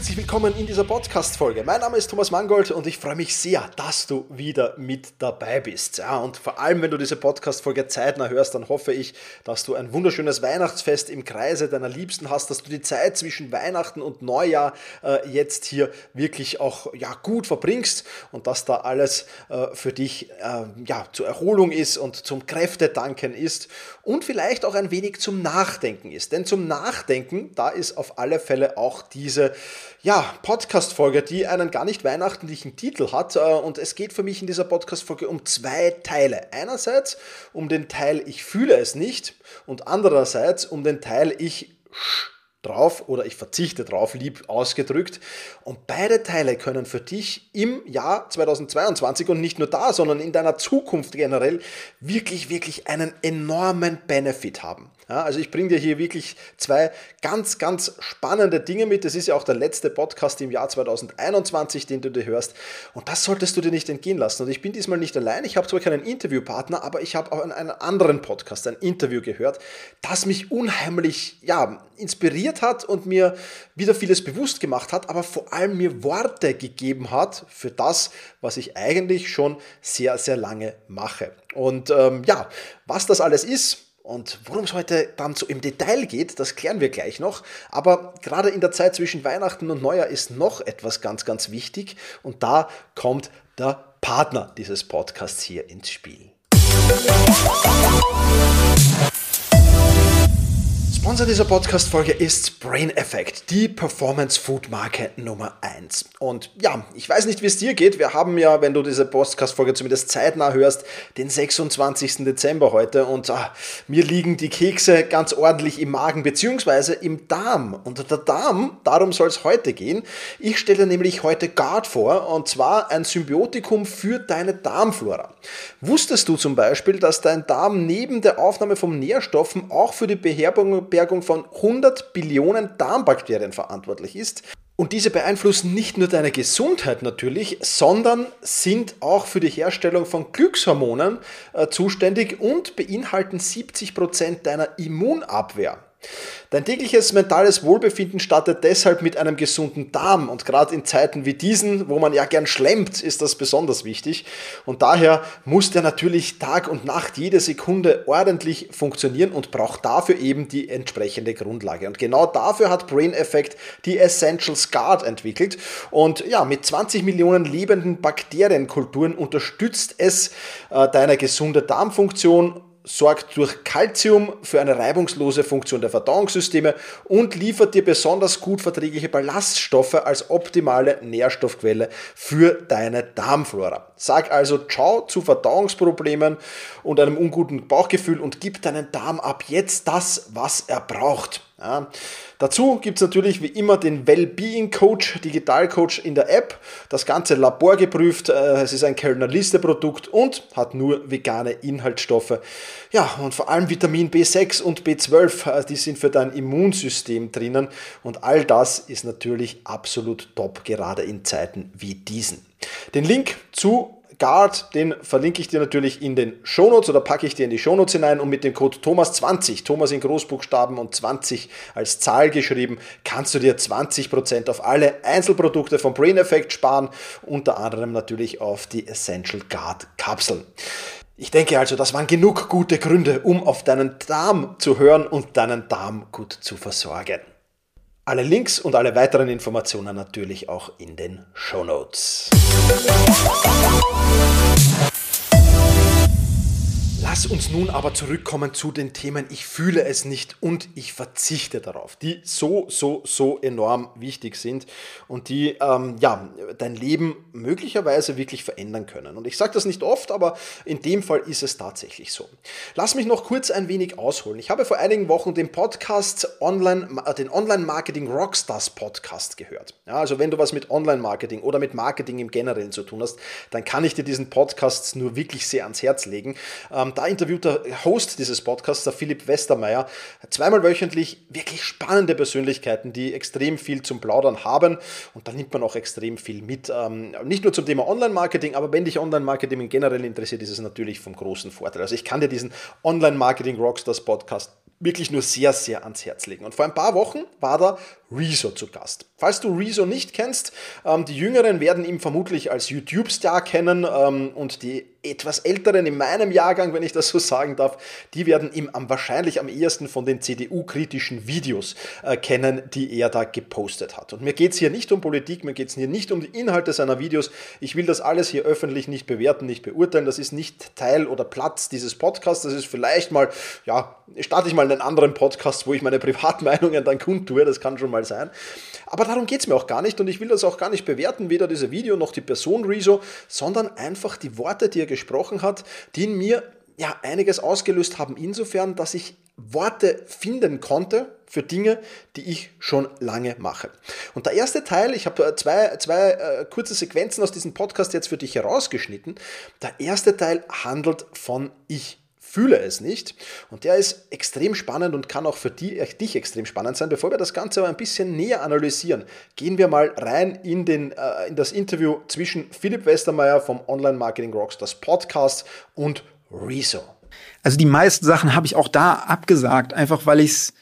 Herzlich willkommen in dieser Podcast-Folge. Mein Name ist Thomas Mangold und ich freue mich sehr, dass du wieder mit dabei bist. Ja, und vor allem, wenn du diese Podcast-Folge zeitnah hörst, dann hoffe ich, dass du ein wunderschönes Weihnachtsfest im Kreise deiner Liebsten hast, dass du die Zeit zwischen Weihnachten und Neujahr äh, jetzt hier wirklich auch ja, gut verbringst und dass da alles äh, für dich äh, ja, zur Erholung ist und zum Kräftedanken ist und vielleicht auch ein wenig zum Nachdenken ist. Denn zum Nachdenken, da ist auf alle Fälle auch diese ja, Podcast-Folge, die einen gar nicht weihnachtlichen Titel hat. Äh, und es geht für mich in dieser Podcast-Folge um zwei Teile. Einerseits um den Teil Ich fühle es nicht und andererseits um den Teil Ich drauf oder ich verzichte drauf, lieb ausgedrückt. Und beide Teile können für dich im Jahr 2022 und nicht nur da, sondern in deiner Zukunft generell wirklich, wirklich einen enormen Benefit haben. Ja, also ich bringe dir hier wirklich zwei ganz, ganz spannende Dinge mit. Das ist ja auch der letzte Podcast im Jahr 2021, den du dir hörst. Und das solltest du dir nicht entgehen lassen. Und ich bin diesmal nicht allein. Ich habe zwar keinen Interviewpartner, aber ich habe auch in einem anderen Podcast ein Interview gehört, das mich unheimlich ja, inspiriert hat und mir wieder vieles bewusst gemacht hat, aber vor allem mir Worte gegeben hat für das, was ich eigentlich schon sehr, sehr lange mache. Und ähm, ja, was das alles ist, und worum es heute dann so im Detail geht, das klären wir gleich noch. Aber gerade in der Zeit zwischen Weihnachten und Neujahr ist noch etwas ganz, ganz wichtig. Und da kommt der Partner dieses Podcasts hier ins Spiel. Sponsor dieser Podcast-Folge ist Brain Effect, die Performance-Food-Marke Nummer 1. Und ja, ich weiß nicht, wie es dir geht. Wir haben ja, wenn du diese Podcast-Folge zumindest zeitnah hörst, den 26. Dezember heute und ah, mir liegen die Kekse ganz ordentlich im Magen beziehungsweise im Darm. Und der Darm, darum soll es heute gehen. Ich stelle nämlich heute Guard vor und zwar ein Symbiotikum für deine Darmflora. Wusstest du zum Beispiel, dass dein Darm neben der Aufnahme von Nährstoffen auch für die Beherbergung Bergung von 100 Billionen Darmbakterien verantwortlich ist. Und diese beeinflussen nicht nur deine Gesundheit natürlich, sondern sind auch für die Herstellung von Glückshormonen äh, zuständig und beinhalten 70 Prozent deiner Immunabwehr. Dein tägliches mentales Wohlbefinden startet deshalb mit einem gesunden Darm. Und gerade in Zeiten wie diesen, wo man ja gern schlemmt, ist das besonders wichtig. Und daher muss der natürlich Tag und Nacht jede Sekunde ordentlich funktionieren und braucht dafür eben die entsprechende Grundlage. Und genau dafür hat Brain Effect die Essentials Guard entwickelt. Und ja, mit 20 Millionen lebenden Bakterienkulturen unterstützt es äh, deine gesunde Darmfunktion sorgt durch Calcium für eine reibungslose Funktion der Verdauungssysteme und liefert dir besonders gut verträgliche Ballaststoffe als optimale Nährstoffquelle für deine Darmflora. Sag also Ciao zu Verdauungsproblemen und einem unguten Bauchgefühl und gib deinen Darm ab jetzt das, was er braucht. Ja. Dazu gibt es natürlich wie immer den Wellbeing Coach, Digital Coach in der App. Das Ganze laborgeprüft, äh, es ist ein Kellner Liste Produkt und hat nur vegane Inhaltsstoffe. Ja, und vor allem Vitamin B6 und B12, äh, die sind für dein Immunsystem drinnen und all das ist natürlich absolut top, gerade in Zeiten wie diesen. Den Link zu Guard, den verlinke ich dir natürlich in den Shownotes oder packe ich dir in die Shownotes hinein und mit dem Code Thomas20, Thomas in Großbuchstaben und 20 als Zahl geschrieben, kannst du dir 20% auf alle Einzelprodukte vom Brain Effect sparen, unter anderem natürlich auf die Essential Guard Kapseln. Ich denke also, das waren genug gute Gründe, um auf deinen Darm zu hören und deinen Darm gut zu versorgen. Alle Links und alle weiteren Informationen natürlich auch in den Show Notes. Lass uns nun aber zurückkommen zu den Themen Ich fühle es nicht und ich verzichte darauf, die so, so, so enorm wichtig sind und die ähm, ja, dein Leben möglicherweise wirklich verändern können. Und ich sage das nicht oft, aber in dem Fall ist es tatsächlich so. Lass mich noch kurz ein wenig ausholen. Ich habe vor einigen Wochen den Podcast Online, äh, den Online-Marketing Rockstars Podcast gehört. Ja, also wenn du was mit Online-Marketing oder mit Marketing im Generellen zu tun hast, dann kann ich dir diesen Podcast nur wirklich sehr ans Herz legen. Ähm, da interviewt der Host dieses Podcasts, der Philipp Westermeier, zweimal wöchentlich wirklich spannende Persönlichkeiten, die extrem viel zum Plaudern haben und da nimmt man auch extrem viel mit. Ähm, nicht nur zum Thema Online-Marketing, aber wenn dich Online-Marketing generell interessiert, ist es natürlich vom großen Vorteil. Also ich kann dir diesen Online-Marketing Rockstars Podcast wirklich nur sehr, sehr ans Herz legen. Und vor ein paar Wochen war da Rezo zu Gast. Falls du Rezo nicht kennst, ähm, die Jüngeren werden ihn vermutlich als YouTube-Star kennen ähm, und die etwas Älteren in meinem Jahrgang, wenn ich das so sagen darf, die werden ihn am, wahrscheinlich am ehesten von den CDU-kritischen Videos äh, kennen, die er da gepostet hat. Und mir geht es hier nicht um Politik, mir geht es hier nicht um die Inhalte seiner Videos. Ich will das alles hier öffentlich nicht bewerten, nicht beurteilen. Das ist nicht Teil oder Platz dieses Podcasts. Das ist vielleicht mal, ja, starte ich mal einen anderen Podcast, wo ich meine Privatmeinungen dann kundtue. Das kann schon mal sein. Aber darum geht es mir auch gar nicht und ich will das auch gar nicht bewerten, weder diese Video noch die Person Rezo, sondern einfach die Worte, die er gesprochen hat, die in mir ja einiges ausgelöst haben, insofern, dass ich Worte finden konnte für Dinge, die ich schon lange mache. Und der erste Teil, ich habe zwei, zwei äh, kurze Sequenzen aus diesem Podcast jetzt für dich herausgeschnitten. Der erste Teil handelt von Ich fühle es nicht. Und der ist extrem spannend und kann auch für die, äh, dich extrem spannend sein. Bevor wir das Ganze aber ein bisschen näher analysieren, gehen wir mal rein in, den, äh, in das Interview zwischen Philipp Westermeier vom Online Marketing Rockstars Podcast und Rezo. Also die meisten Sachen habe ich auch da abgesagt, einfach weil ich es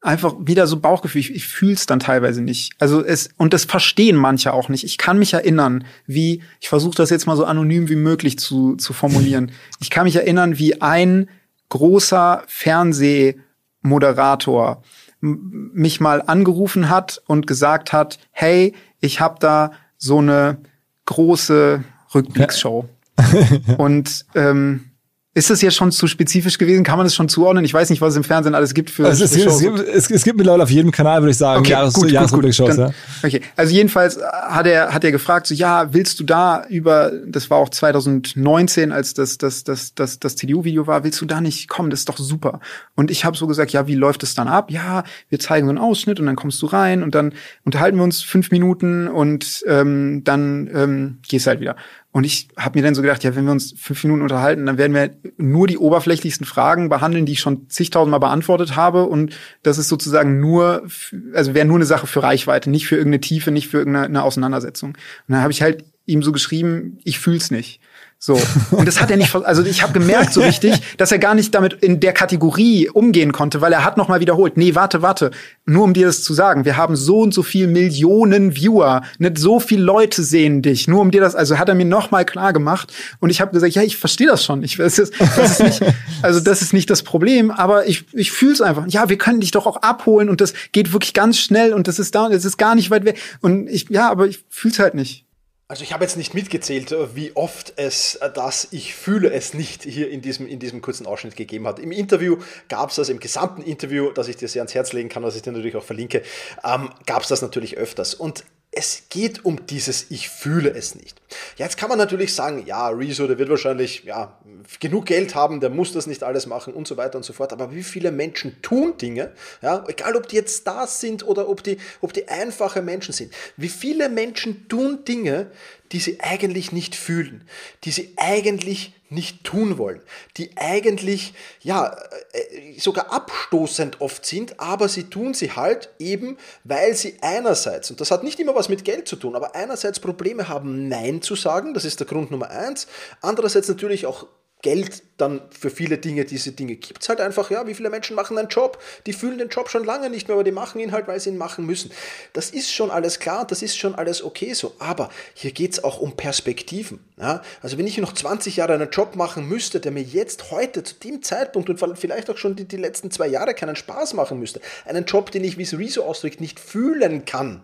einfach wieder so Bauchgefühl. Ich, ich fühle es dann teilweise nicht. Also es und das verstehen manche auch nicht. Ich kann mich erinnern, wie ich versuche das jetzt mal so anonym wie möglich zu zu formulieren. Ich kann mich erinnern, wie ein großer Fernsehmoderator mich mal angerufen hat und gesagt hat: Hey, ich habe da so eine große Rückblicksshow. und ähm, ist das jetzt schon zu spezifisch gewesen? Kann man das schon zuordnen? Ich weiß nicht, was es im Fernsehen alles gibt für also es, es, gibt, es, es gibt mittlerweile auf jedem Kanal, würde ich sagen, okay, Jahres, gut, Jahresrückblick-Shows. Ja. Okay, also jedenfalls hat er, hat er gefragt, so, ja, willst du da über, das war auch 2019, als das, das, das, das, das CDU-Video war, willst du da nicht kommen? Das ist doch super. Und ich habe so gesagt, ja, wie läuft es dann ab? Ja, wir zeigen so einen Ausschnitt und dann kommst du rein und dann unterhalten wir uns fünf Minuten und ähm, dann ähm, gehst halt wieder. Und ich habe mir dann so gedacht, ja, wenn wir uns fünf Minuten unterhalten, dann werden wir nur die oberflächlichsten Fragen behandeln, die ich schon zigtausendmal beantwortet habe. Und das ist sozusagen nur, also wäre nur eine Sache für Reichweite, nicht für irgendeine Tiefe, nicht für irgendeine Auseinandersetzung. Und dann habe ich halt ihm so geschrieben, ich fühl's nicht. So. Und das hat er nicht, also ich habe gemerkt so richtig, dass er gar nicht damit in der Kategorie umgehen konnte, weil er hat noch mal wiederholt, nee, warte, warte, nur um dir das zu sagen, wir haben so und so viel Millionen Viewer, nicht so viele Leute sehen dich, nur um dir das, also hat er mir noch mal klar gemacht und ich habe gesagt, ja, ich verstehe das schon, ich weiß das, das ist nicht, also das ist nicht das Problem, aber ich ich fühle es einfach. Ja, wir können dich doch auch abholen und das geht wirklich ganz schnell und das ist da und es ist gar nicht weit weg und ich ja, aber ich fühle es halt nicht. Also ich habe jetzt nicht mitgezählt, äh, wie oft es äh, das Ich fühle es nicht hier in diesem, in diesem kurzen Ausschnitt gegeben hat. Im Interview gab es das, im gesamten Interview, das ich dir sehr ans Herz legen kann, was ich dir natürlich auch verlinke, ähm, gab es das natürlich öfters. Und es geht um dieses Ich fühle es nicht. Jetzt kann man natürlich sagen, ja, Rezo, der wird wahrscheinlich ja, genug Geld haben, der muss das nicht alles machen und so weiter und so fort. Aber wie viele Menschen tun Dinge, ja, egal ob die jetzt Stars sind oder ob die, ob die einfache Menschen sind, wie viele Menschen tun Dinge, die sie eigentlich nicht fühlen, die sie eigentlich nicht tun wollen, die eigentlich ja äh, sogar abstoßend oft sind, aber sie tun sie halt eben, weil sie einerseits, und das hat nicht immer was mit Geld zu tun, aber einerseits Probleme haben, Nein zu sagen, das ist der Grund Nummer eins, andererseits natürlich auch Geld dann für viele Dinge, diese Dinge gibt es halt einfach, ja, wie viele Menschen machen einen Job, die fühlen den Job schon lange nicht mehr, aber die machen ihn halt, weil sie ihn machen müssen. Das ist schon alles klar, das ist schon alles okay so, aber hier geht es auch um Perspektiven. Ja? Also wenn ich noch 20 Jahre einen Job machen müsste, der mir jetzt heute zu dem Zeitpunkt und vielleicht auch schon die, die letzten zwei Jahre keinen Spaß machen müsste, einen Job, den ich, wie es Rezo ausdrückt, nicht fühlen kann,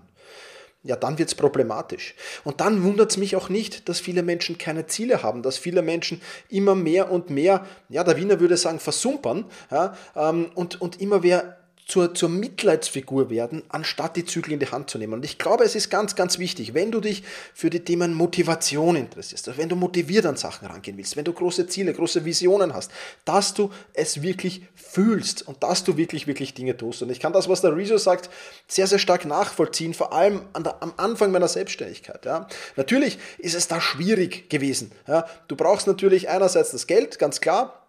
ja, dann wird es problematisch. Und dann wundert es mich auch nicht, dass viele Menschen keine Ziele haben, dass viele Menschen immer mehr und mehr, ja, der Wiener würde sagen, versumpern ja, ähm, und, und immer mehr zur, zur Mitleidsfigur werden, anstatt die Zügel in die Hand zu nehmen. Und ich glaube, es ist ganz, ganz wichtig, wenn du dich für die Themen Motivation interessierst, also wenn du motiviert an Sachen rangehen willst, wenn du große Ziele, große Visionen hast, dass du es wirklich fühlst und dass du wirklich, wirklich Dinge tust. Und ich kann das, was der Rezo sagt, sehr, sehr stark nachvollziehen, vor allem der, am Anfang meiner Selbstständigkeit. Ja. Natürlich ist es da schwierig gewesen. Ja. Du brauchst natürlich einerseits das Geld, ganz klar,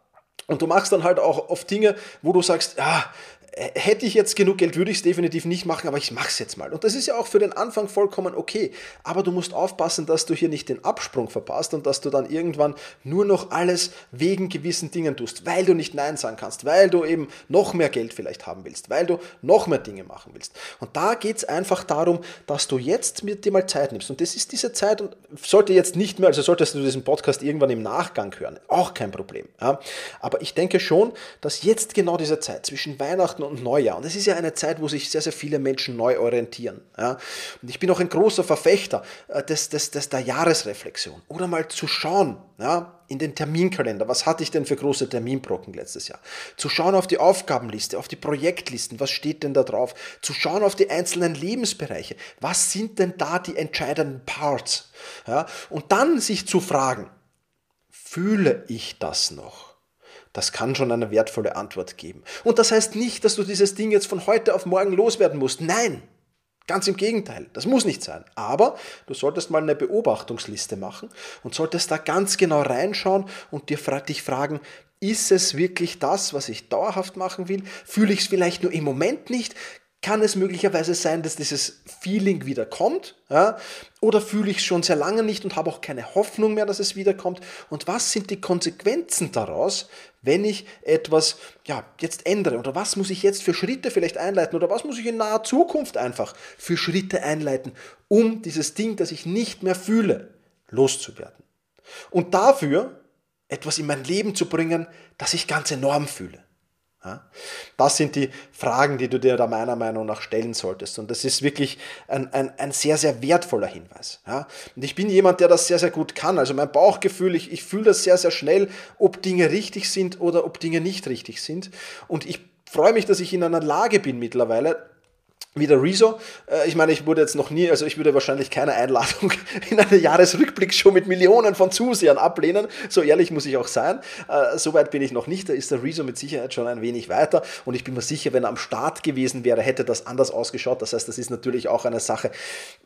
und du machst dann halt auch oft Dinge, wo du sagst, ja, hätte ich jetzt genug Geld, würde ich es definitiv nicht machen, aber ich mache es jetzt mal. Und das ist ja auch für den Anfang vollkommen okay. Aber du musst aufpassen, dass du hier nicht den Absprung verpasst und dass du dann irgendwann nur noch alles wegen gewissen Dingen tust, weil du nicht Nein sagen kannst, weil du eben noch mehr Geld vielleicht haben willst, weil du noch mehr Dinge machen willst. Und da geht es einfach darum, dass du jetzt mit dir mal Zeit nimmst. Und das ist diese Zeit und sollte jetzt nicht mehr, also solltest du diesen Podcast irgendwann im Nachgang hören, auch kein Problem. Ja? Aber ich denke schon, dass jetzt genau diese Zeit zwischen Weihnachten und Neujahr. Und es ist ja eine Zeit, wo sich sehr, sehr viele Menschen neu orientieren. Ja. Und ich bin auch ein großer Verfechter äh, des, des, des, der Jahresreflexion. Oder mal zu schauen, ja, in den Terminkalender, was hatte ich denn für große Terminbrocken letztes Jahr? Zu schauen auf die Aufgabenliste, auf die Projektlisten, was steht denn da drauf? Zu schauen auf die einzelnen Lebensbereiche, was sind denn da die entscheidenden Parts? Ja, und dann sich zu fragen, fühle ich das noch? Das kann schon eine wertvolle Antwort geben. Und das heißt nicht, dass du dieses Ding jetzt von heute auf morgen loswerden musst. Nein, ganz im Gegenteil. Das muss nicht sein. Aber du solltest mal eine Beobachtungsliste machen und solltest da ganz genau reinschauen und dir dich fragen, ist es wirklich das, was ich dauerhaft machen will? Fühle ich es vielleicht nur im Moment nicht? Kann es möglicherweise sein, dass dieses Feeling wieder kommt? Ja? Oder fühle ich es schon sehr lange nicht und habe auch keine Hoffnung mehr, dass es wiederkommt? Und was sind die Konsequenzen daraus, wenn ich etwas ja, jetzt ändere? Oder was muss ich jetzt für Schritte vielleicht einleiten? Oder was muss ich in naher Zukunft einfach für Schritte einleiten, um dieses Ding, das ich nicht mehr fühle, loszuwerden? Und dafür etwas in mein Leben zu bringen, das ich ganz enorm fühle. Das sind die Fragen, die du dir da meiner Meinung nach stellen solltest. Und das ist wirklich ein, ein, ein sehr, sehr wertvoller Hinweis. Und ich bin jemand, der das sehr, sehr gut kann. Also mein Bauchgefühl, ich, ich fühle das sehr, sehr schnell, ob Dinge richtig sind oder ob Dinge nicht richtig sind. Und ich freue mich, dass ich in einer Lage bin mittlerweile, wie der Rezo. Äh, ich meine, ich wurde jetzt noch nie, also ich würde wahrscheinlich keine Einladung in eine Jahresrückblicksshow mit Millionen von Zusehern ablehnen. So ehrlich muss ich auch sein. Äh, Soweit bin ich noch nicht. Da ist der Rezo mit Sicherheit schon ein wenig weiter. Und ich bin mir sicher, wenn er am Start gewesen wäre, hätte das anders ausgeschaut. Das heißt, das ist natürlich auch eine Sache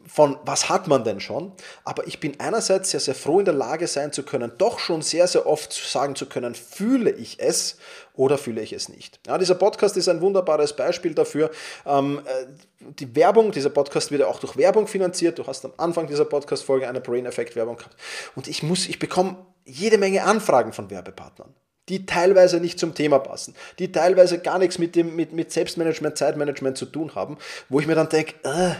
von, was hat man denn schon? Aber ich bin einerseits sehr, sehr froh in der Lage sein zu können, doch schon sehr, sehr oft sagen zu können, fühle ich es oder fühle ich es nicht? Ja, dieser Podcast ist ein wunderbares Beispiel dafür. Ähm, äh, die Werbung, dieser Podcast wird ja auch durch Werbung finanziert. Du hast am Anfang dieser Podcast-Folge eine Brain-Effekt-Werbung gehabt. Und ich muss, ich bekomme jede Menge Anfragen von Werbepartnern die teilweise nicht zum Thema passen, die teilweise gar nichts mit, dem, mit, mit Selbstmanagement, Zeitmanagement zu tun haben, wo ich mir dann denke, äh,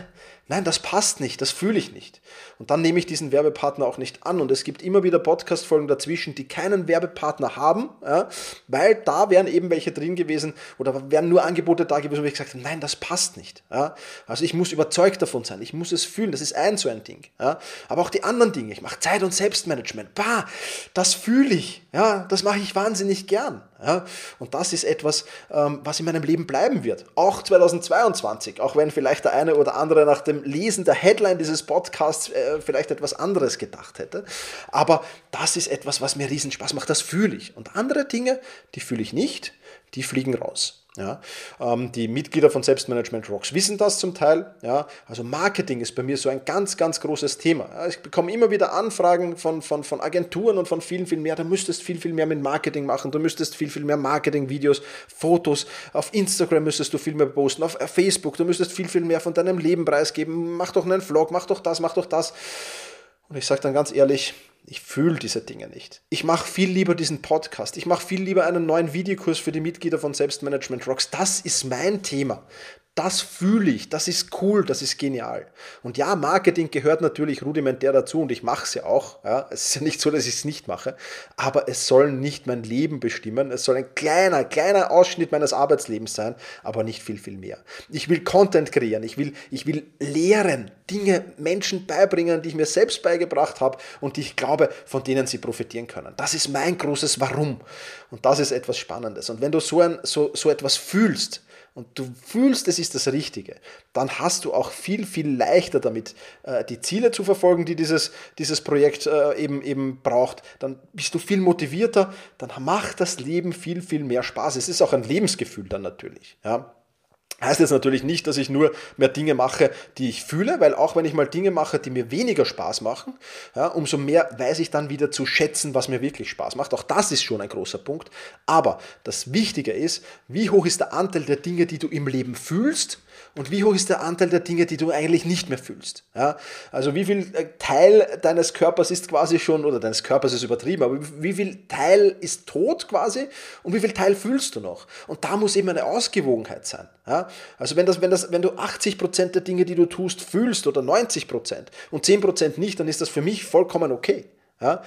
Nein, das passt nicht, das fühle ich nicht. Und dann nehme ich diesen Werbepartner auch nicht an. Und es gibt immer wieder Podcast-Folgen dazwischen, die keinen Werbepartner haben, ja, weil da wären eben welche drin gewesen oder wären nur Angebote da gewesen, wo ich gesagt habe, nein, das passt nicht. Ja. Also ich muss überzeugt davon sein, ich muss es fühlen, das ist ein so ein Ding. Ja. Aber auch die anderen Dinge, ich mache Zeit- und Selbstmanagement, bah, das fühle ich, ja, das mache ich wahnsinnig gern. Ja? Und das ist etwas, ähm, was in meinem Leben bleiben wird. Auch 2022, auch wenn vielleicht der eine oder andere nach dem Lesen der Headline dieses Podcasts äh, vielleicht etwas anderes gedacht hätte. Aber das ist etwas, was mir riesen Spaß macht, das fühle ich. Und andere Dinge, die fühle ich nicht, die fliegen raus. Ja, ähm, die Mitglieder von Selbstmanagement Rocks wissen das zum Teil. Ja, also Marketing ist bei mir so ein ganz, ganz großes Thema. Ja, ich bekomme immer wieder Anfragen von, von, von Agenturen und von vielen, viel mehr. Du müsstest viel, viel mehr mit Marketing machen. Du müsstest viel, viel mehr Marketing-Videos, Fotos. Auf Instagram müsstest du viel mehr posten. Auf Facebook, du müsstest viel, viel mehr von deinem Leben preisgeben. Mach doch einen Vlog, mach doch das, mach doch das. Und ich sage dann ganz ehrlich, ich fühle diese Dinge nicht. Ich mache viel lieber diesen Podcast. Ich mache viel lieber einen neuen Videokurs für die Mitglieder von Selbstmanagement Rocks. Das ist mein Thema das fühle ich, das ist cool, das ist genial. Und ja, Marketing gehört natürlich rudimentär dazu und ich mache es ja auch. Ja. Es ist ja nicht so, dass ich es nicht mache, aber es soll nicht mein Leben bestimmen. Es soll ein kleiner, kleiner Ausschnitt meines Arbeitslebens sein, aber nicht viel, viel mehr. Ich will Content kreieren, ich will, ich will lehren, Dinge Menschen beibringen, die ich mir selbst beigebracht habe und die ich glaube, von denen sie profitieren können. Das ist mein großes Warum. Und das ist etwas Spannendes. Und wenn du so, ein, so, so etwas fühlst, und du fühlst, es ist das Richtige, dann hast du auch viel, viel leichter damit, äh, die Ziele zu verfolgen, die dieses, dieses Projekt äh, eben, eben braucht. Dann bist du viel motivierter, dann macht das Leben viel, viel mehr Spaß. Es ist auch ein Lebensgefühl dann natürlich. Ja. Heißt jetzt natürlich nicht, dass ich nur mehr Dinge mache, die ich fühle, weil auch wenn ich mal Dinge mache, die mir weniger Spaß machen, ja, umso mehr weiß ich dann wieder zu schätzen, was mir wirklich Spaß macht. Auch das ist schon ein großer Punkt. Aber das Wichtige ist, wie hoch ist der Anteil der Dinge, die du im Leben fühlst und wie hoch ist der Anteil der Dinge, die du eigentlich nicht mehr fühlst. Ja? Also wie viel äh, Teil deines Körpers ist quasi schon, oder deines Körpers ist übertrieben, aber wie viel Teil ist tot quasi und wie viel Teil fühlst du noch? Und da muss eben eine Ausgewogenheit sein. Ja? Also wenn, das, wenn, das, wenn du 80% der Dinge, die du tust, fühlst oder 90% und 10% nicht, dann ist das für mich vollkommen okay. Ja?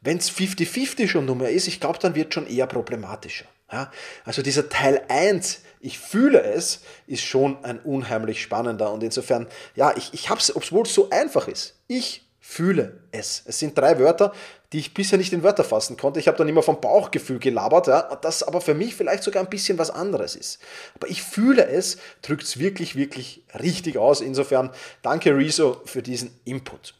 Wenn es 50-50 schon Nummer ist, ich glaube, dann wird schon eher problematischer. Ja? Also dieser Teil 1, ich fühle es, ist schon ein unheimlich spannender. Und insofern, ja, ich, ich habe es, obwohl es so einfach ist, ich fühle es. Es sind drei Wörter, die ich bisher nicht in Wörter fassen konnte. Ich habe dann immer vom Bauchgefühl gelabert, ja, das aber für mich vielleicht sogar ein bisschen was anderes ist. Aber ich fühle es, drückt es wirklich, wirklich richtig aus. Insofern danke Rezo für diesen Input.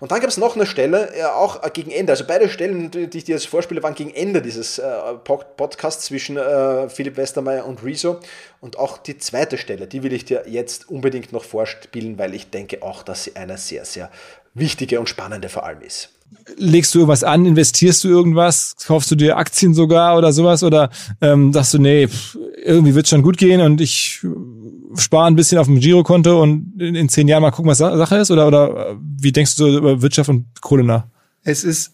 Und dann gab es noch eine Stelle, ja, auch äh, gegen Ende, also beide Stellen, die ich dir jetzt vorspiele, waren gegen Ende dieses äh, Podcasts zwischen äh, Philipp Westermeier und Rezo. Und auch die zweite Stelle, die will ich dir jetzt unbedingt noch vorspielen, weil ich denke auch, dass sie eine sehr, sehr wichtige und spannende vor allem ist legst du irgendwas an, investierst du irgendwas, kaufst du dir Aktien sogar oder sowas? Oder ähm, sagst du, nee, pff, irgendwie wird schon gut gehen und ich spare ein bisschen auf dem Girokonto und in, in zehn Jahren mal gucken, was Sache ist? Oder, oder wie denkst du so über Wirtschaft und Kohle nach? Es ist,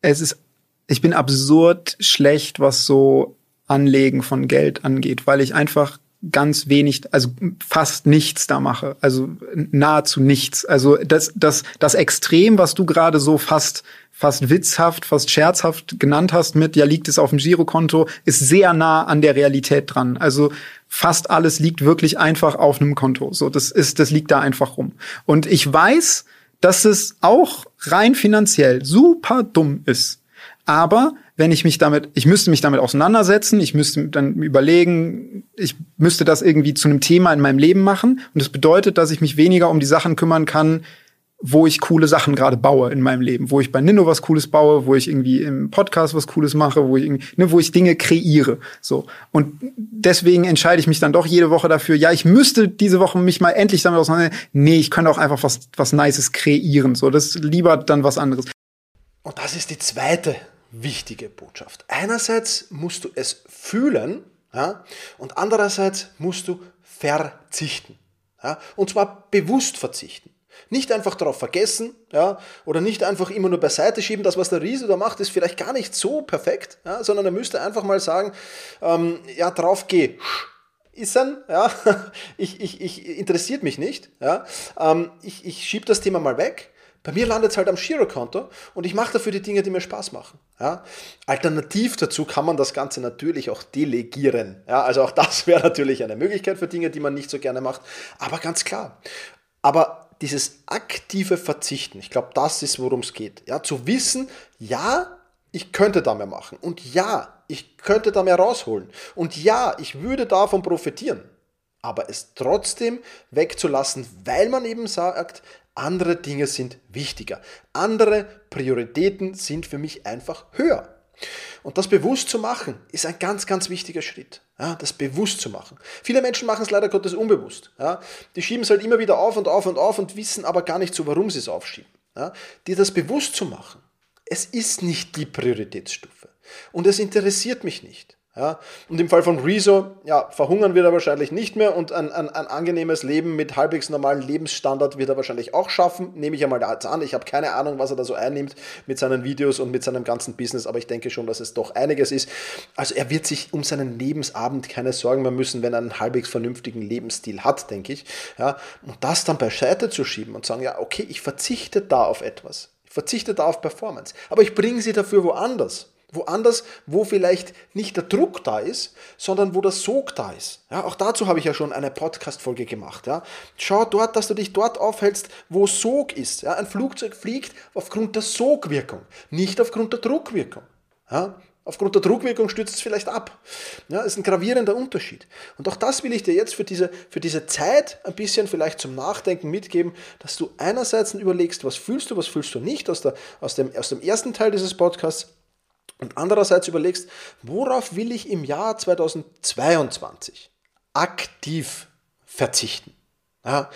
es ist, ich bin absurd schlecht, was so Anlegen von Geld angeht, weil ich einfach ganz wenig, also fast nichts da mache, also nahezu nichts. Also das, das, das Extrem, was du gerade so fast, fast witzhaft, fast scherzhaft genannt hast mit, ja liegt es auf dem Girokonto, ist sehr nah an der Realität dran. Also fast alles liegt wirklich einfach auf einem Konto. So, das ist, das liegt da einfach rum. Und ich weiß, dass es auch rein finanziell super dumm ist. Aber wenn ich mich damit, ich müsste mich damit auseinandersetzen, ich müsste dann überlegen, ich müsste das irgendwie zu einem Thema in meinem Leben machen. Und das bedeutet, dass ich mich weniger um die Sachen kümmern kann, wo ich coole Sachen gerade baue in meinem Leben, wo ich bei Nino was Cooles baue, wo ich irgendwie im Podcast was Cooles mache, wo ich ne, wo ich Dinge kreiere, so. Und deswegen entscheide ich mich dann doch jede Woche dafür, ja, ich müsste diese Woche mich mal endlich damit auseinandersetzen. Nee, ich könnte auch einfach was, was Nices kreieren, so. Das ist lieber dann was anderes. Und das ist die zweite wichtige Botschaft. Einerseits musst du es fühlen ja, und andererseits musst du verzichten. Ja, und zwar bewusst verzichten. Nicht einfach darauf vergessen, ja, oder nicht einfach immer nur beiseite schieben. Das, was der Riese da macht, ist vielleicht gar nicht so perfekt, ja, sondern er müsste einfach mal sagen, ähm, ja, drauf geh. Dann, ja, ich, ich, ich interessiert mich nicht, ja, ähm, ich, ich schiebe das Thema mal weg. Bei mir landet es halt am Girokonto und ich mache dafür die Dinge, die mir Spaß machen. Ja? Alternativ dazu kann man das Ganze natürlich auch delegieren. Ja? Also auch das wäre natürlich eine Möglichkeit für Dinge, die man nicht so gerne macht. Aber ganz klar. Aber dieses aktive Verzichten, ich glaube, das ist, worum es geht. Ja, zu wissen, ja, ich könnte da mehr machen. Und ja, ich könnte da mehr rausholen. Und ja, ich würde davon profitieren. Aber es trotzdem wegzulassen, weil man eben sagt, andere Dinge sind wichtiger. Andere Prioritäten sind für mich einfach höher. Und das bewusst zu machen, ist ein ganz, ganz wichtiger Schritt. Ja, das bewusst zu machen. Viele Menschen machen es leider Gottes unbewusst. Ja, die schieben es halt immer wieder auf und auf und auf und wissen aber gar nicht so, warum sie es aufschieben. Ja, dir das bewusst zu machen, es ist nicht die Prioritätsstufe. Und es interessiert mich nicht. Ja, und im Fall von Rezo, ja, verhungern wird er wahrscheinlich nicht mehr und ein, ein, ein angenehmes Leben mit halbwegs normalen Lebensstandard wird er wahrscheinlich auch schaffen. Nehme ich einmal an. Ich habe keine Ahnung, was er da so einnimmt mit seinen Videos und mit seinem ganzen Business, aber ich denke schon, dass es doch einiges ist. Also er wird sich um seinen Lebensabend keine Sorgen mehr müssen, wenn er einen halbwegs vernünftigen Lebensstil hat, denke ich. Ja, und das dann beiseite zu schieben und sagen, ja, okay, ich verzichte da auf etwas. Ich verzichte da auf Performance. Aber ich bringe sie dafür woanders. Woanders, wo vielleicht nicht der Druck da ist, sondern wo der Sog da ist. Ja, auch dazu habe ich ja schon eine Podcast-Folge gemacht. Ja. Schau dort, dass du dich dort aufhältst, wo Sog ist. Ja. Ein Flugzeug fliegt aufgrund der Sogwirkung, nicht aufgrund der Druckwirkung. Ja. Aufgrund der Druckwirkung stürzt es vielleicht ab. Ja, ist ein gravierender Unterschied. Und auch das will ich dir jetzt für diese, für diese Zeit ein bisschen vielleicht zum Nachdenken mitgeben, dass du einerseits überlegst, was fühlst du, was fühlst du nicht aus, der, aus, dem, aus dem ersten Teil dieses Podcasts und andererseits überlegst, worauf will ich im Jahr 2022 aktiv verzichten? Ja,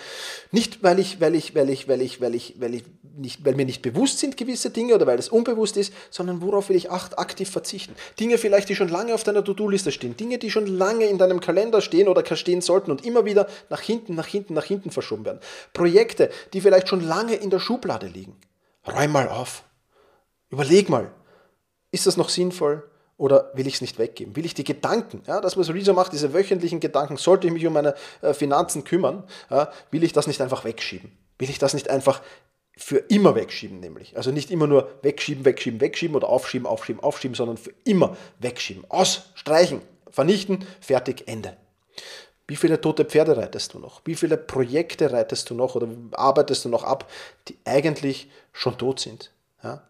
nicht, weil ich, weil ich, weil ich, weil ich, weil ich, weil ich nicht, weil mir nicht bewusst sind gewisse Dinge oder weil es unbewusst ist, sondern worauf will ich aktiv verzichten? Dinge vielleicht, die schon lange auf deiner To-Do-Liste stehen, Dinge, die schon lange in deinem Kalender stehen oder stehen sollten und immer wieder nach hinten, nach hinten, nach hinten verschoben werden. Projekte, die vielleicht schon lange in der Schublade liegen. Räum mal auf. Überleg mal, ist das noch sinnvoll oder will ich es nicht weggeben? Will ich die Gedanken, ja, das was Rezo macht, diese wöchentlichen Gedanken, sollte ich mich um meine äh, Finanzen kümmern, ja, will ich das nicht einfach wegschieben? Will ich das nicht einfach für immer wegschieben, nämlich. Also nicht immer nur wegschieben, wegschieben, wegschieben oder aufschieben, aufschieben, aufschieben, sondern für immer wegschieben. Aus, streichen, vernichten, fertig, Ende. Wie viele tote Pferde reitest du noch? Wie viele Projekte reitest du noch oder arbeitest du noch ab, die eigentlich schon tot sind? Ja?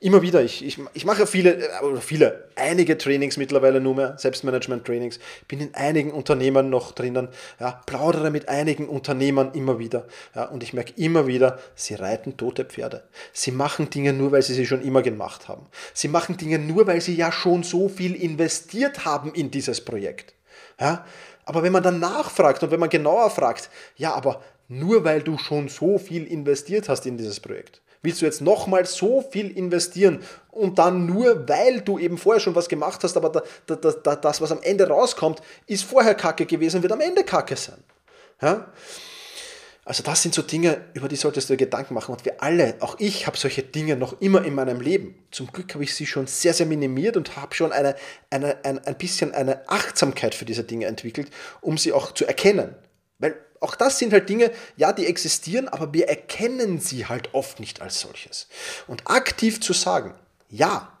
Immer wieder, ich, ich, ich mache viele, äh, viele, einige Trainings mittlerweile nur mehr, Selbstmanagement-Trainings, bin in einigen Unternehmen noch drinnen, ja, plaudere mit einigen Unternehmern immer wieder. Ja, und ich merke immer wieder, sie reiten tote Pferde. Sie machen Dinge nur, weil sie sie schon immer gemacht haben. Sie machen Dinge nur, weil sie ja schon so viel investiert haben in dieses Projekt. Ja, aber wenn man dann nachfragt und wenn man genauer fragt, ja, aber nur weil du schon so viel investiert hast in dieses Projekt, Willst du jetzt nochmal so viel investieren und dann nur, weil du eben vorher schon was gemacht hast, aber da, da, da, das, was am Ende rauskommt, ist vorher Kacke gewesen, wird am Ende Kacke sein. Ja? Also das sind so Dinge, über die solltest du dir Gedanken machen. Und wir alle, auch ich, habe solche Dinge noch immer in meinem Leben. Zum Glück habe ich sie schon sehr, sehr minimiert und habe schon eine, eine, ein, ein bisschen eine Achtsamkeit für diese Dinge entwickelt, um sie auch zu erkennen. Weil auch das sind halt Dinge, ja, die existieren, aber wir erkennen sie halt oft nicht als solches. Und aktiv zu sagen, ja,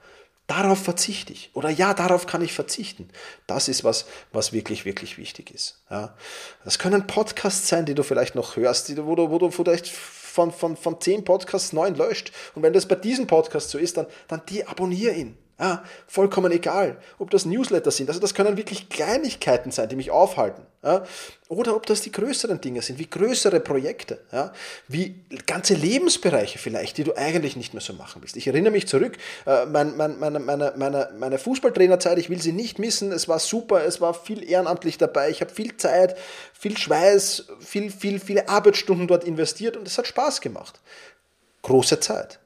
darauf verzichte ich oder ja, darauf kann ich verzichten, das ist was, was wirklich, wirklich wichtig ist. Ja. Das können Podcasts sein, die du vielleicht noch hörst, wo du, wo du vielleicht von, von, von zehn Podcasts neun löscht. Und wenn das bei diesem Podcast so ist, dann, dann deabonniere ihn. Ja, vollkommen egal, ob das Newsletter sind. Also das können wirklich Kleinigkeiten sein, die mich aufhalten. Ja, oder ob das die größeren Dinge sind, wie größere Projekte, ja, wie ganze Lebensbereiche vielleicht, die du eigentlich nicht mehr so machen willst. Ich erinnere mich zurück, äh, mein, mein, meine, meine, meine, meine Fußballtrainerzeit, ich will sie nicht missen, es war super, es war viel ehrenamtlich dabei, ich habe viel Zeit, viel Schweiß, viel, viel, viele Arbeitsstunden dort investiert und es hat Spaß gemacht. Große Zeit.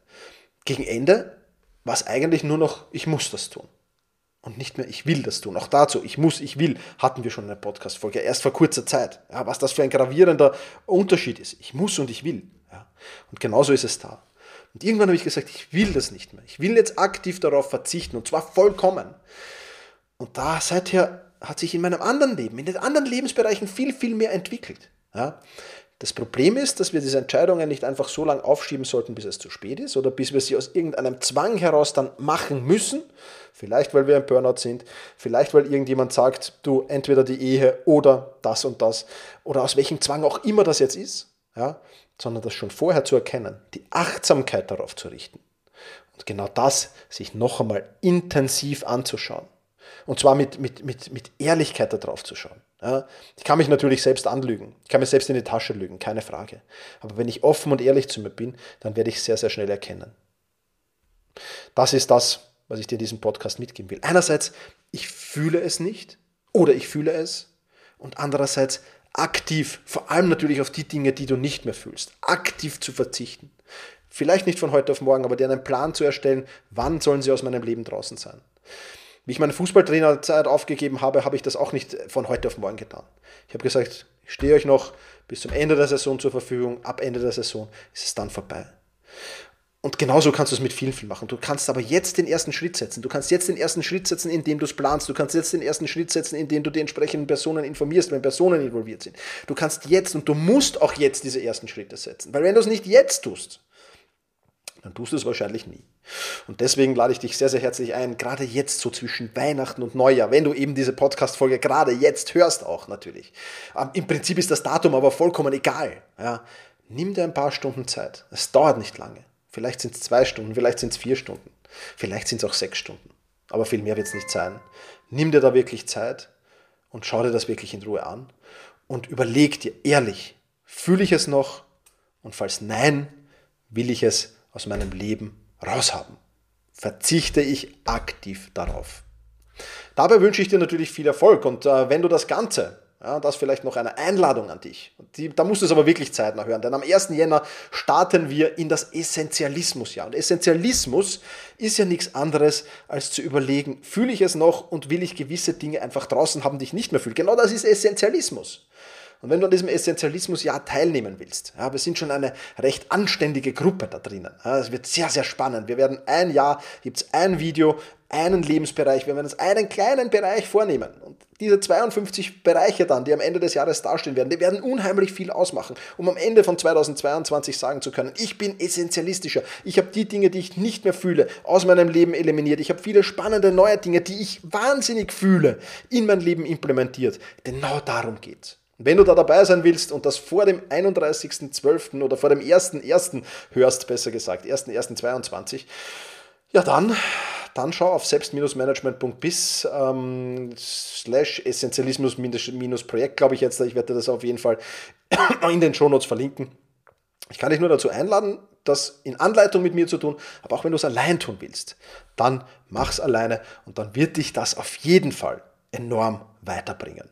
Gegen Ende war es eigentlich nur noch, ich muss das tun. Und nicht mehr, ich will das tun. Auch dazu, ich muss, ich will, hatten wir schon eine Podcast-Folge, erst vor kurzer Zeit. Ja, was das für ein gravierender Unterschied ist. Ich muss und ich will. Ja. Und genauso ist es da. Und irgendwann habe ich gesagt, ich will das nicht mehr. Ich will jetzt aktiv darauf verzichten und zwar vollkommen. Und da seither hat sich in meinem anderen Leben, in den anderen Lebensbereichen viel, viel mehr entwickelt. Ja. Das Problem ist, dass wir diese Entscheidungen nicht einfach so lange aufschieben sollten, bis es zu spät ist oder bis wir sie aus irgendeinem Zwang heraus dann machen müssen. Vielleicht, weil wir im Burnout sind, vielleicht, weil irgendjemand sagt, du entweder die Ehe oder das und das oder aus welchem Zwang auch immer das jetzt ist, ja, sondern das schon vorher zu erkennen, die Achtsamkeit darauf zu richten. Und genau das sich noch einmal intensiv anzuschauen. Und zwar mit, mit, mit, mit Ehrlichkeit darauf zu schauen. Ja, ich kann mich natürlich selbst anlügen. Ich kann mir selbst in die Tasche lügen, keine Frage. Aber wenn ich offen und ehrlich zu mir bin, dann werde ich sehr, sehr schnell erkennen. Das ist das, was ich dir in diesem Podcast mitgeben will. Einerseits, ich fühle es nicht oder ich fühle es. Und andererseits, aktiv, vor allem natürlich auf die Dinge, die du nicht mehr fühlst, aktiv zu verzichten. Vielleicht nicht von heute auf morgen, aber dir einen Plan zu erstellen, wann sollen sie aus meinem Leben draußen sein. Wie ich meine Fußballtrainerzeit aufgegeben habe, habe ich das auch nicht von heute auf morgen getan. Ich habe gesagt, ich stehe euch noch bis zum Ende der Saison zur Verfügung. Ab Ende der Saison ist es dann vorbei. Und genauso kannst du es mit vielen viel machen. Du kannst aber jetzt den ersten Schritt setzen. Du kannst jetzt den ersten Schritt setzen, indem du es planst. Du kannst jetzt den ersten Schritt setzen, indem du die entsprechenden Personen informierst, wenn Personen involviert sind. Du kannst jetzt und du musst auch jetzt diese ersten Schritte setzen. Weil wenn du es nicht jetzt tust, dann tust du es wahrscheinlich nie. Und deswegen lade ich dich sehr, sehr herzlich ein, gerade jetzt so zwischen Weihnachten und Neujahr, wenn du eben diese Podcast-Folge gerade jetzt hörst auch natürlich. Ähm, Im Prinzip ist das Datum aber vollkommen egal. Ja. Nimm dir ein paar Stunden Zeit. Es dauert nicht lange. Vielleicht sind es zwei Stunden, vielleicht sind es vier Stunden, vielleicht sind es auch sechs Stunden. Aber viel mehr wird es nicht sein. Nimm dir da wirklich Zeit und schau dir das wirklich in Ruhe an und überleg dir ehrlich, fühle ich es noch? Und falls nein, will ich es aus meinem Leben raushaben. Verzichte ich aktiv darauf. Dabei wünsche ich dir natürlich viel Erfolg und äh, wenn du das Ganze, ja, das vielleicht noch eine Einladung an dich, die, da musst du es aber wirklich zeitnah hören, denn am 1. Jänner starten wir in das Essentialismusjahr. Und Essentialismus ist ja nichts anderes, als zu überlegen, fühle ich es noch und will ich gewisse Dinge einfach draußen haben, die ich nicht mehr fühle. Genau das ist Essentialismus. Und wenn du an diesem Essentialismus ja teilnehmen willst, ja, wir sind schon eine recht anständige Gruppe da drinnen. Es wird sehr, sehr spannend. Wir werden ein Jahr, gibt es ein Video, einen Lebensbereich, wir werden uns einen kleinen Bereich vornehmen. Und diese 52 Bereiche dann, die am Ende des Jahres dastehen werden, die werden unheimlich viel ausmachen, um am Ende von 2022 sagen zu können, ich bin essentialistischer. Ich habe die Dinge, die ich nicht mehr fühle, aus meinem Leben eliminiert. Ich habe viele spannende neue Dinge, die ich wahnsinnig fühle, in mein Leben implementiert. Genau darum geht's. Wenn du da dabei sein willst und das vor dem 31.12. oder vor dem 1.1. hörst, besser gesagt, 1.1.22, ja dann, dann schau auf selbst-management.bis ähm, slash Essentialismus-Projekt, glaube ich jetzt. Ich werde das auf jeden Fall in den Shownotes verlinken. Ich kann dich nur dazu einladen, das in Anleitung mit mir zu tun, aber auch wenn du es allein tun willst, dann mach's alleine und dann wird dich das auf jeden Fall enorm weiterbringen.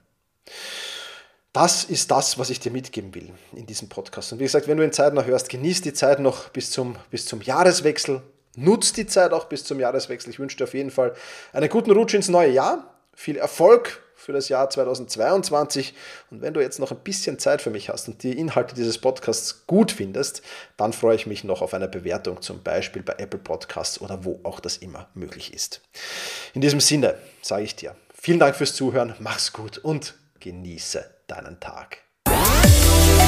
Das ist das, was ich dir mitgeben will in diesem Podcast. Und wie gesagt, wenn du in Zeit noch hörst, genieß die Zeit noch bis zum, bis zum Jahreswechsel. Nutz die Zeit auch bis zum Jahreswechsel. Ich wünsche dir auf jeden Fall einen guten Rutsch ins neue Jahr. Viel Erfolg für das Jahr 2022. Und wenn du jetzt noch ein bisschen Zeit für mich hast und die Inhalte dieses Podcasts gut findest, dann freue ich mich noch auf eine Bewertung, zum Beispiel bei Apple Podcasts oder wo auch das immer möglich ist. In diesem Sinne sage ich dir, vielen Dank fürs Zuhören, mach's gut und genieße deinen Tag. Musik